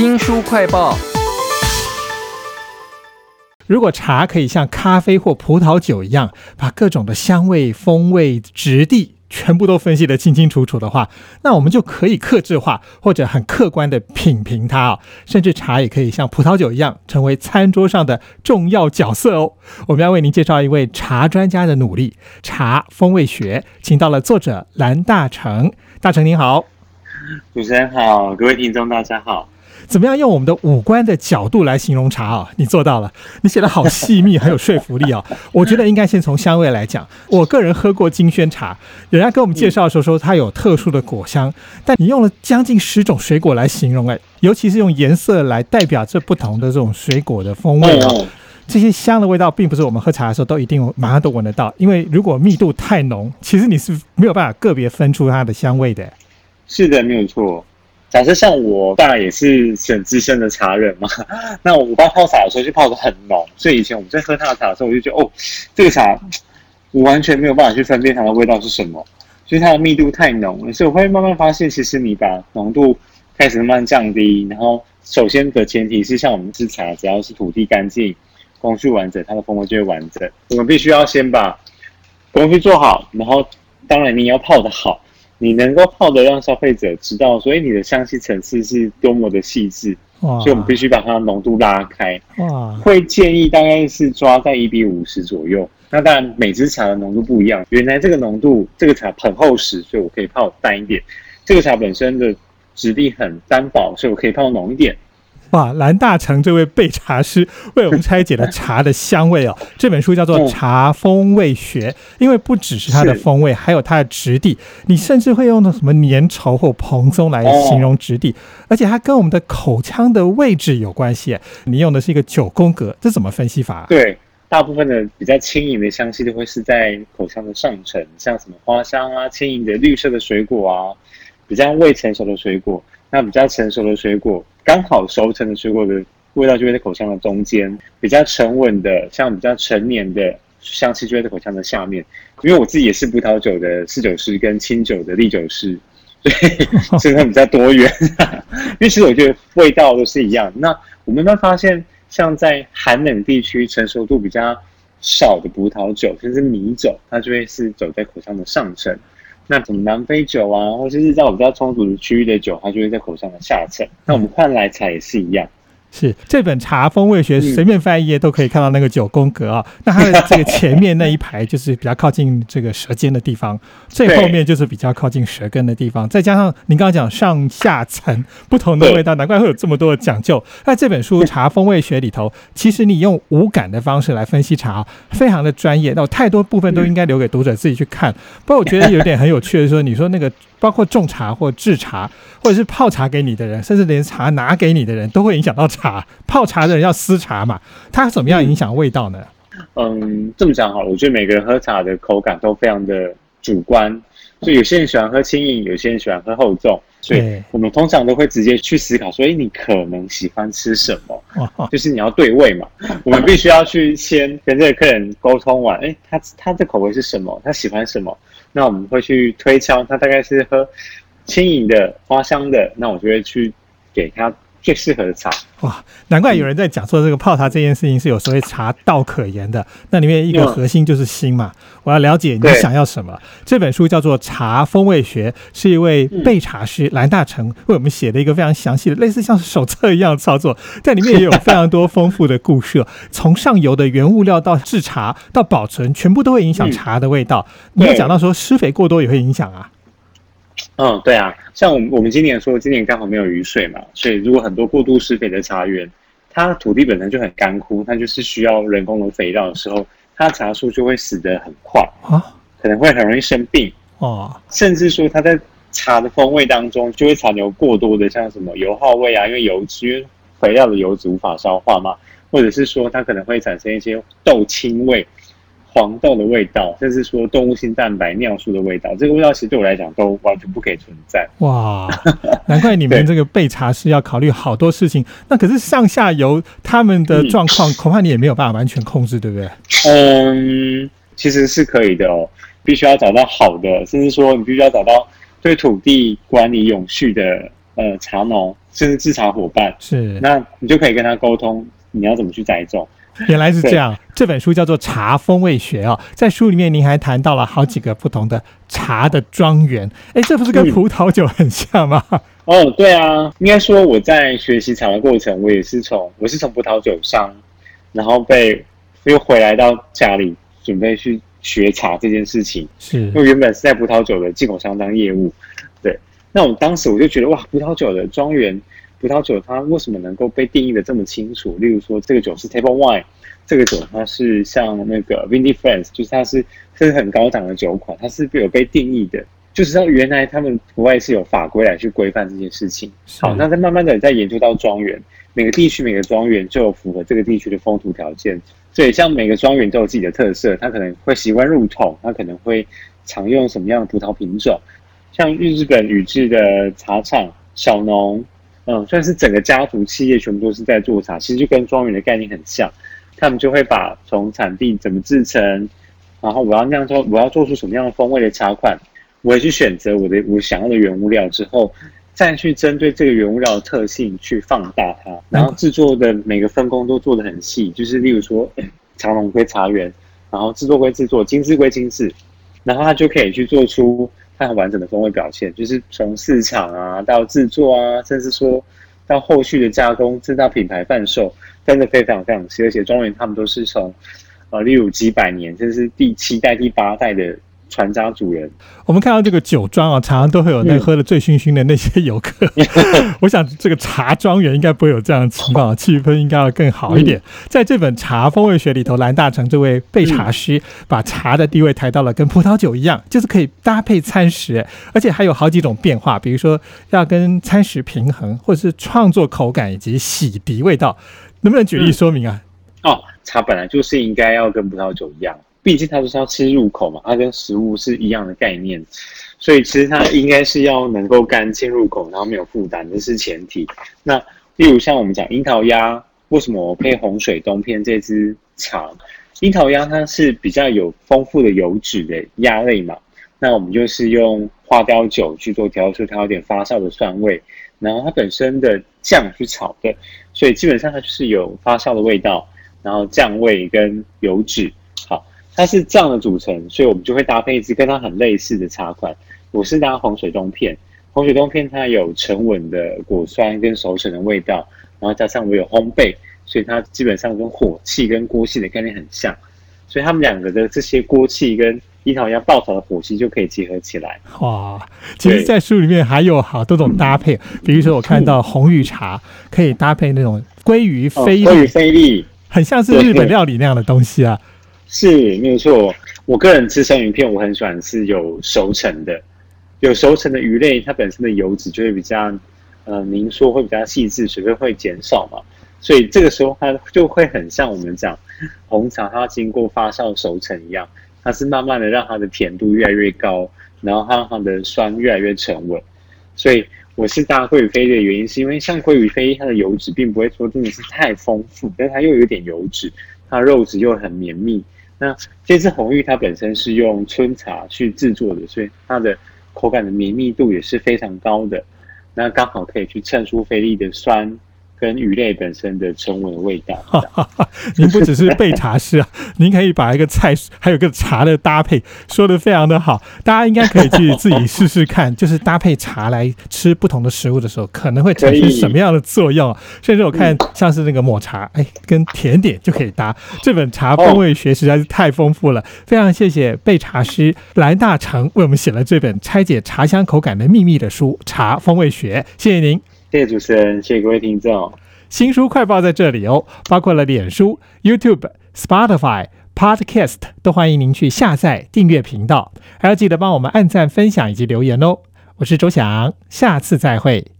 新书快报。如果茶可以像咖啡或葡萄酒一样，把各种的香味、风味、质地全部都分析得清清楚楚的话，那我们就可以克制化或者很客观的品评它哦。甚至茶也可以像葡萄酒一样，成为餐桌上的重要角色哦。我们要为您介绍一位茶专家的努力——茶风味学，请到了作者蓝大成。大成您好，主持人好，各位听众大家好。怎么样用我们的五官的角度来形容茶啊？你做到了，你写的好细密，很有说服力啊！我觉得应该先从香味来讲。我个人喝过金萱茶，人家跟我们介绍的时候说它有特殊的果香，但你用了将近十种水果来形容，哎，尤其是用颜色来代表这不同的这种水果的风味啊。这些香的味道，并不是我们喝茶的时候都一定马上都闻得到，因为如果密度太浓，其实你是没有办法个别分出它的香味的。是的，没有错。假设像我，当然也是很资深的茶人嘛。那我爸泡茶的时候就泡的很浓，所以以前我们在喝他的茶的时候，我就觉得哦，这个茶我完全没有办法去分辨它的味道是什么，就是它的密度太浓了。所以我会慢慢发现，其实你把浓度开始慢慢降低，然后首先的前提是像我们制茶，只要是土地干净、工序完整，它的风味就会完整。我们必须要先把工序做好，然后当然你要泡的好。你能够泡的让消费者知道，所以你的香气层次是多么的细致，所以我们必须把它浓度拉开。哇，会建议大概是抓在一比五十左右。那当然每支茶的浓度不一样。原来这个浓度，这个茶很厚实，所以我可以泡淡一点。这个茶本身的质地很单薄，所以我可以泡浓一点。哇，蓝大成这位备茶师为我们拆解了 茶的香味哦。这本书叫做《茶风味学》，因为不只是它的风味，还有它的质地。你甚至会用到什么粘稠或蓬松来形容质地，而且它跟我们的口腔的位置有关系。你用的是一个九宫格，这怎么分析法？对，大部分的比较轻盈的香气都会是在口腔的上层，像什么花香啊、轻盈的绿色的水果啊，比较未成熟的水果。那比较成熟的水果，刚好熟成的水果的味道就会在口腔的中间；比较沉稳的，像比较成年的香气就会在口腔的下面。因为我自己也是葡萄酒的侍酒师跟清酒的利酒师，所以 身份比较多元。因为其实我觉得味道都是一样。那我慢慢发现，像在寒冷地区成熟度比较少的葡萄酒，甚至米酒，它就会是走在口腔的上层。那什么南非酒啊，或者是在我比较充足的区域的酒，它就会在口腔的下层。那我们换来茶也是一样。是这本茶风味学，随便翻一页都可以看到那个九宫格啊。那它的这个前面那一排就是比较靠近这个舌尖的地方，最后面就是比较靠近舌根的地方。再加上您刚刚讲上下层不同的味道，难怪会有这么多的讲究。那这本书《茶风味学》里头，其实你用无感的方式来分析茶，非常的专业。那太多部分都应该留给读者自己去看。不过我觉得有点很有趣的说，你说那个。包括种茶或制茶，或者是泡茶给你的人，甚至连茶拿给你的人都会影响到茶。泡茶的人要私茶嘛，它怎么样影响味道呢？嗯，这么讲好了，我觉得每个人喝茶的口感都非常的主观，所以有些人喜欢喝轻盈，有些人喜欢喝厚重，所以我们通常都会直接去思考，所以你可能喜欢吃什么？就是你要对味嘛。我们必须要去先跟这个客人沟通完，哎，他他的口味是什么？他喜欢什么？那我们会去推敲，他大概是喝轻盈的、花香的，那我就会去给他最适合的茶。哇，难怪有人在讲说这个泡茶这件事情是有所谓茶道可言的。那里面一个核心就是心嘛，我要了解你想要什么。这本书叫做《茶风味学》，是一位备茶师蓝大成为我们写的一个非常详细的，类似像手册一样的操作，在里面也有非常多丰富的故事，从上游的原物料到制茶到保存，全部都会影响茶的味道。你有讲到说施肥过多也会影响啊。嗯，对啊，像我们我们今年说，今年刚好没有雨水嘛，所以如果很多过度施肥的茶园，它土地本身就很干枯，它就是需要人工的肥料的时候，它茶树就会死得很快啊，可能会很容易生病哦，甚至说它在茶的风味当中就会残留过多的像什么油耗味啊，因为油脂肥料的油脂无法消化嘛，或者是说它可能会产生一些豆青味。黄豆的味道，甚至说动物性蛋白、尿素的味道，这个味道其实对我来讲都完全不可以存在。哇，难怪你们这个备茶是要考虑好多事情。那可是上下游他们的状况，恐怕你也没有办法完全控制，对不对？嗯，其实是可以的哦，必须要找到好的，甚至说你必须要找到对土地管理永续的呃茶农，甚至制茶伙伴，是，那你就可以跟他沟通，你要怎么去栽种。原来是这样，这本书叫做《茶风味学》哦，在书里面您还谈到了好几个不同的茶的庄园，哎，这不是跟葡萄酒很像吗？哦，对啊，应该说我在学习茶的过程，我也是从我是从葡萄酒商，然后被又回来到家里准备去学茶这件事情，是，因为原本是在葡萄酒的进口商当业务，对，那我当时我就觉得哇，葡萄酒的庄园。葡萄酒它为什么能够被定义的这么清楚？例如说，这个酒是 table wine，这个酒它是像那个 Vindy Friends，就是它是是很高档的酒款，它是有被定义的。就是说，原来他们国外是有法规来去规范这件事情。好，那再慢慢的再研究到庄园，每个地区每个庄园就有符合这个地区的风土条件。所以，像每个庄园都有自己的特色，它可能会习惯入桶，它可能会常用什么样的葡萄品种。像日本宇治的茶厂小农。嗯，算是整个家族企业全部都是在做茶，其实就跟庄园的概念很像。他们就会把从产地怎么制成，然后我要酿造，我要做出什么样的风味的茶款，我也去选择我的我想要的原物料之后，再去针对这个原物料的特性去放大它，然后制作的每个分工都做得很细。就是例如说，茶农归茶园，然后制作归制作，精致归精致，然后他就可以去做出。它很完整的风味表现，就是从市场啊到制作啊，甚至说到后续的加工，至到品牌贩售，真的非常非常细。而且庄园他们都是从呃，例如几百年，这是第七代、第八代的。传家主人，我们看到这个酒庄啊，常常都会有那喝的醉醺醺的那些游客。我想这个茶庄园应该不会有这样的情况，气氛应该要更好一点。在这本《茶风味学》里头，蓝大成这位备茶师把茶的地位抬到了跟葡萄酒一样，就是可以搭配餐食，而且还有好几种变化，比如说要跟餐食平衡，或者是创作口感以及洗涤味道，能不能举例说明啊？哦，茶本来就是应该要跟葡萄酒一样。毕竟它就是要吃入口嘛，它跟食物是一样的概念，所以其实它应该是要能够干净入口，然后没有负担，这是前提。那例如像我们讲樱桃鸭，为什么我配红水冬片这支茶？樱桃鸭它是比较有丰富的油脂的鸭类嘛，那我们就是用花雕酒去做调出它有点发酵的酸味，然后它本身的酱去炒的，所以基本上它就是有发酵的味道，然后酱味跟油脂。它是这样的组成，所以我们就会搭配一支跟它很类似的茶款。我是搭红水冬片，红水冬片它有沉稳的果酸跟熟成的味道，然后加上我有烘焙，所以它基本上跟火气跟锅气的概念很像。所以他们两个的这些锅气跟樱桃要爆炒的火气就可以结合起来。哇，其实，在书里面还有好多种搭配，比如说我看到红玉茶可以搭配那种鲑鱼菲力，鲑鱼菲力很像是日本料理那样的东西啊。是没有错，我个人吃生鱼片，我很喜欢是有熟成的，有熟成的鱼类，它本身的油脂就会比较呃凝缩，会比较细致，水分会减少嘛，所以这个时候它就会很像我们讲红茶，它经过发酵熟成一样，它是慢慢的让它的甜度越来越高，然后它它的酸越来越沉稳，所以我是搭鲑鱼飞的原因，是因为像鲑鱼飞它的油脂并不会说真的是太丰富，但它又有点油脂，它肉质又很绵密。那这支红玉它本身是用春茶去制作的，所以它的口感的绵密度也是非常高的。那刚好可以去衬出菲力的酸。跟鱼类本身的沉稳的味道。您不只是备茶师啊，您可以把一个菜还有个茶的搭配说的非常的好，大家应该可以去自己试试看，就是搭配茶来吃不同的食物的时候，可能会产生什么样的作用。甚至我看像是那个抹茶，哎，跟甜点就可以搭。这本茶风味学实在是太丰富了，非常谢谢备茶师蓝大成为我们写了这本拆解茶香口感的秘密的书《茶风味学》，谢谢您。谢谢主持人，谢谢各位听众。新书快报在这里哦，包括了脸书、YouTube、Spotify、Podcast，都欢迎您去下载订阅频道，还要记得帮我们按赞、分享以及留言哦。我是周翔，下次再会。